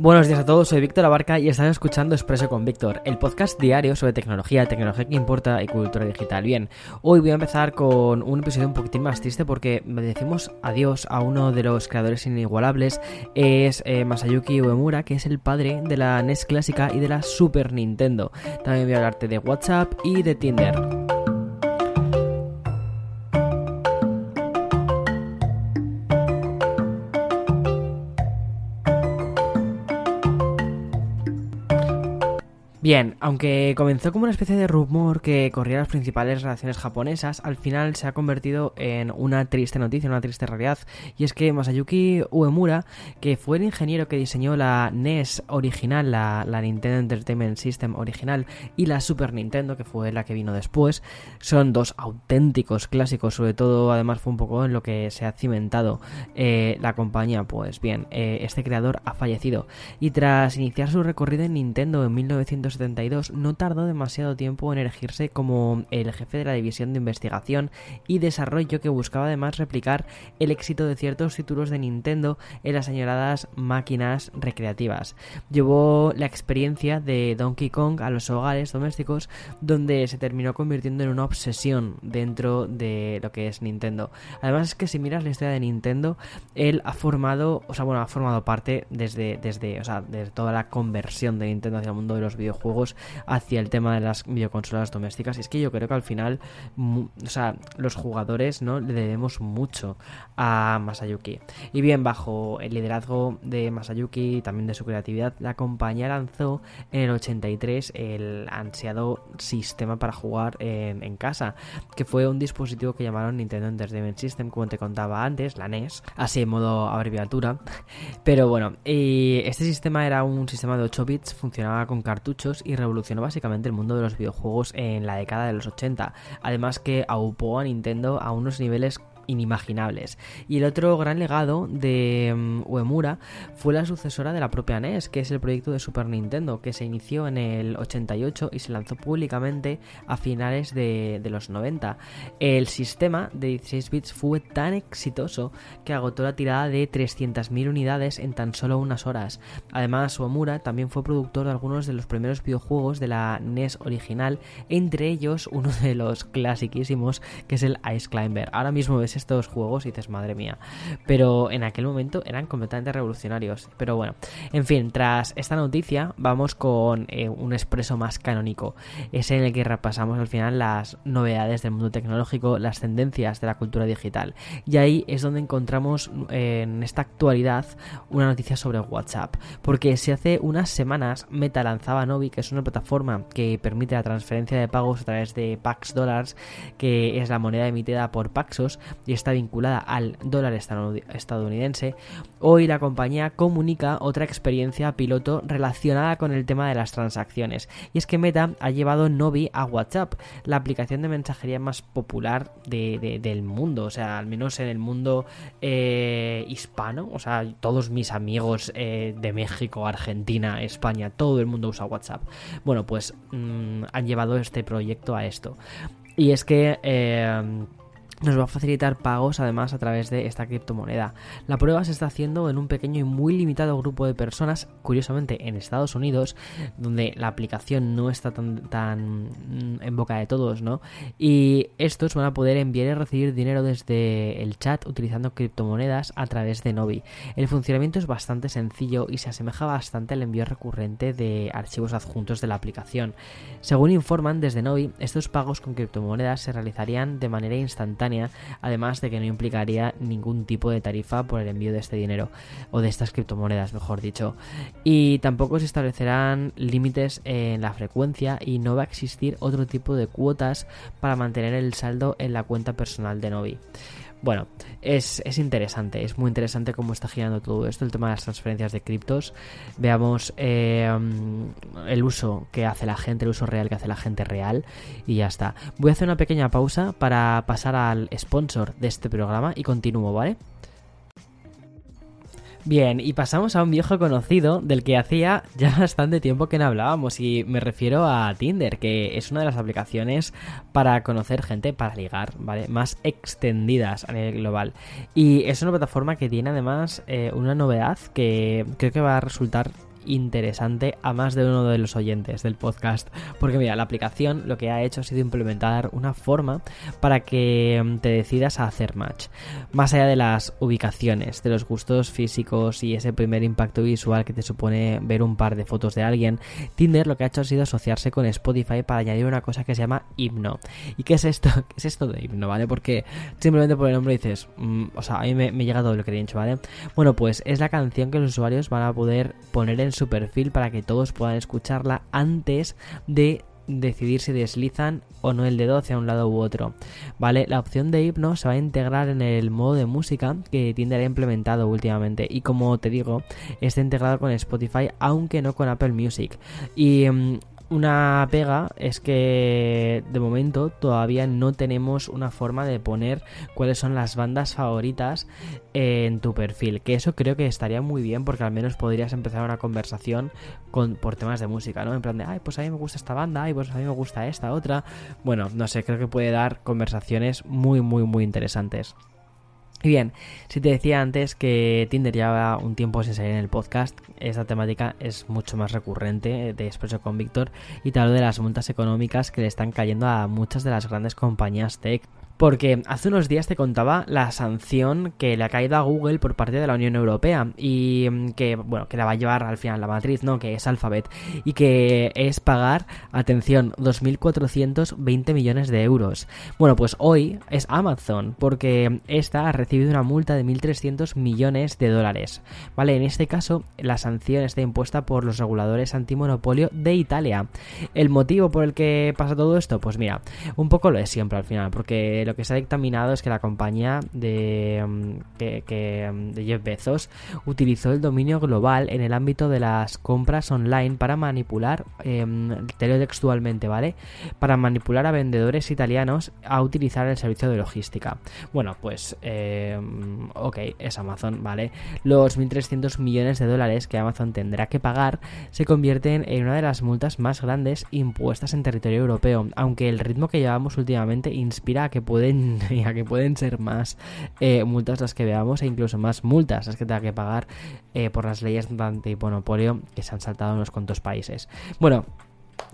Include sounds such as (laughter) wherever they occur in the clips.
Buenos días a todos, soy Víctor Abarca y están escuchando Expreso con Víctor, el podcast diario sobre tecnología, tecnología que importa y cultura digital. Bien, hoy voy a empezar con un episodio un poquitín más triste porque decimos adiós a uno de los creadores inigualables, es eh, Masayuki Uemura, que es el padre de la NES clásica y de la Super Nintendo. También voy a hablarte de WhatsApp y de Tinder. Bien, aunque comenzó como una especie de rumor que corría las principales relaciones japonesas, al final se ha convertido en una triste noticia, una triste realidad. Y es que Masayuki Uemura, que fue el ingeniero que diseñó la NES original, la, Nintendo Entertainment System original, y la Super Nintendo, que fue la que vino después, son dos auténticos clásicos, sobre todo además fue un poco en lo que se ha cimentado eh, la compañía. Pues bien, eh, este creador ha fallecido. Y tras iniciar su recorrido en Nintendo en 1900 no tardó demasiado tiempo en erigirse como el jefe de la división de investigación y desarrollo que buscaba además replicar el éxito de ciertos títulos de Nintendo en las señaladas máquinas recreativas. Llevó la experiencia de Donkey Kong a los hogares domésticos donde se terminó convirtiendo en una obsesión dentro de lo que es Nintendo. Además es que si miras la historia de Nintendo, él ha formado, o sea, bueno, ha formado parte desde, desde, o sea, de toda la conversión de Nintendo hacia el mundo de los videojuegos hacia el tema de las videoconsolas domésticas. Y es que yo creo que al final, o sea, los jugadores no le debemos mucho a Masayuki. Y bien, bajo el liderazgo de Masayuki y también de su creatividad, la compañía lanzó en el 83 el ansiado sistema para jugar en, en casa, que fue un dispositivo que llamaron Nintendo Entertainment System, como te contaba antes, la NES, así en modo abreviatura. (laughs) Pero bueno, y este sistema era un sistema de 8 bits, funcionaba con cartuchos y revolucionó básicamente el mundo de los videojuegos en la década de los 80. Además que aupó a Nintendo a unos niveles inimaginables. Y el otro gran legado de mm, Uemura fue la sucesora de la propia NES, que es el proyecto de Super Nintendo, que se inició en el 88 y se lanzó públicamente a finales de, los 90. El sistema de 16 bits fue tan exitoso que agotó la tirada de 300.000 unidades en tan solo unas horas. Además, Uemura también fue productor de algunos de los primeros videojuegos de la NES original, entre ellos uno de los clasiquísimos, que es el Ice Climber. Ahora mismo estos juegos y dices, madre mía. Pero en aquel momento eran completamente revolucionarios. Pero bueno, en fin, tras esta noticia vamos con eh, un expreso más canónico. Es en el que repasamos al final las novedades del mundo tecnológico, las tendencias de la cultura digital. Y ahí es donde encontramos eh, en esta actualidad una noticia sobre WhatsApp. Porque si hace unas semanas Meta lanzaba Novi, que es una plataforma que permite la transferencia de pagos a través de Pax Dollars, que es la moneda emitida por Paxos, y está vinculada al dólar estadounidense, hoy la compañía comunica otra experiencia piloto relacionada con el tema de las transacciones. Y es que Meta ha llevado Novi a WhatsApp, la aplicación de mensajería más popular del mundo, o sea, al menos en el mundo eh, hispano, o sea, todos mis amigos eh, de México, Argentina, España, todo el mundo usa WhatsApp. Bueno, pues mm, han llevado este proyecto a esto. Y es que... Eh, nos va a facilitar pagos además a través de esta criptomoneda. La prueba se está haciendo en un pequeño y muy limitado grupo de personas, curiosamente en Estados Unidos, donde la aplicación no está tan, tan en boca de todos, ¿no? Y estos van a poder enviar y recibir dinero desde el chat utilizando criptomonedas a través de Novi. El funcionamiento es bastante sencillo y se asemeja bastante al envío recurrente de archivos adjuntos de la aplicación. Según informan desde Novi, estos pagos con criptomonedas se realizarían de manera instantánea además de que no implicaría ningún tipo de tarifa por el envío de este dinero o de estas criptomonedas, mejor dicho. Y tampoco se establecerán límites en la frecuencia y no va a existir otro tipo de cuotas para mantener el saldo en la cuenta personal de Novi. Bueno, es, interesante, es muy interesante cómo está girando todo esto, el tema de las transferencias de criptos. Veamos eh, el uso que hace la gente, el uso real que hace la gente real y ya está. Voy a hacer una pequeña pausa para pasar al sponsor de este programa y continúo, ¿vale? Bien, y pasamos a un viejo conocido del que hacía ya (laughs) bastante tiempo que no hablábamos y me refiero a Tinder, que es una de las aplicaciones para conocer gente, para ligar, ¿vale? Más extendidas a nivel global. Y es una plataforma que tiene además eh, una novedad que creo que va a resultar interesante a más de uno de los oyentes del podcast. Porque mira, la aplicación lo que ha hecho ha sido implementar una forma para que mm, te decidas a hacer match. Más allá de las ubicaciones, de los gustos físicos y ese primer impacto visual que te supone ver un par de fotos de alguien, Tinder lo que ha hecho ha sido asociarse con Spotify para añadir una cosa que se llama himno. ¿Y qué es esto? (laughs) ¿Qué es esto de himno, vale? Porque simplemente por el nombre dices, mm, o sea, a mí me, llega todo lo que he dicho, ¿vale? Bueno, pues es la canción que los usuarios van a poder poner en su perfil para que todos puedan escucharla antes de decidir si deslizan o no el dedo hacia un lado u otro. Vale, la opción de hipno se va a integrar en el modo de música que Tinder ha implementado últimamente y como te digo, está integrado con Spotify aunque no con Apple Music. Y mm, una pega es que de momento todavía no tenemos una forma de poner cuáles son las bandas favoritas en tu perfil. Que eso creo que estaría muy bien porque al menos podrías empezar una conversación con, por temas de música, ¿no? En plan de, ay, pues a mí me gusta esta banda, ay, pues a mí me gusta esta otra. Bueno, no sé, creo que puede dar conversaciones muy, muy, muy interesantes. Y bien, si te decía antes que Tinder lleva un tiempo sin salir en el podcast, esta temática es mucho más recurrente de Expreso con Víctor y te hablo de las multas económicas que le están cayendo a muchas de las grandes compañías tech porque hace unos días te contaba la sanción que le ha caído a Google por parte de la Unión Europea y mm, que, bueno, que la va a llevar al final la matriz, ¿no? Que es Alphabet y que es pagar, atención, 2.420 millones de euros. Bueno, pues hoy es Amazon porque esta ha recibido una multa de 1.300 millones de dólares. Vale, en este caso la sanción está impuesta por los reguladores antimonopolio de Italia. ¿El motivo por el que pasa todo esto? Pues mira, un poco lo es siempre al final, porque lo que se ha dictaminado es que la compañía de, mm, que, mm, de Jeff Bezos utilizó el dominio global en el ámbito de las compras online para manipular, eh, textualmente, ¿vale? Para manipular a vendedores italianos a utilizar el servicio de logística. Bueno, pues, eh, ok, es Amazon, ¿vale? Los 1.300 millones de dólares que Amazon tendrá que pagar se convierten en una de las multas más grandes impuestas en territorio europeo, aunque el ritmo que llevamos últimamente inspira a que puede pueden, (laughs) que pueden ser más eh, multas las que veamos e incluso más multas las que tenga que pagar eh, por las leyes de antimonopolio que se han saltado en los cuantos países. Bueno,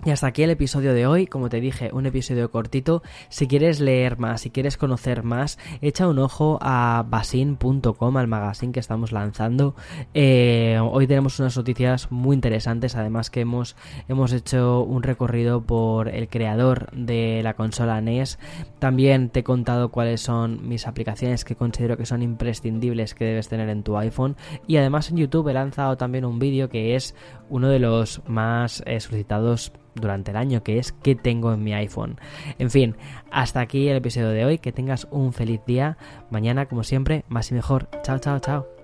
y hasta aquí el episodio de hoy, como te dije, un episodio cortito. Si quieres leer más, si quieres conocer más, echa un ojo a basin.com, al magazine que estamos lanzando. Eh, hoy tenemos unas noticias muy interesantes, además que hemos, hemos hecho un recorrido por el creador de la consola NES. También te he contado cuáles son mis aplicaciones que considero que son imprescindibles que debes tener en tu iPhone. Y además en YouTube he lanzado también un vídeo que es uno de los más eh, solicitados durante el año, que es qué tengo en mi iPhone. En fin, hasta aquí el episodio de hoy. Que tengas un feliz día. Mañana, como siempre, más y mejor. Chao, chao, chao.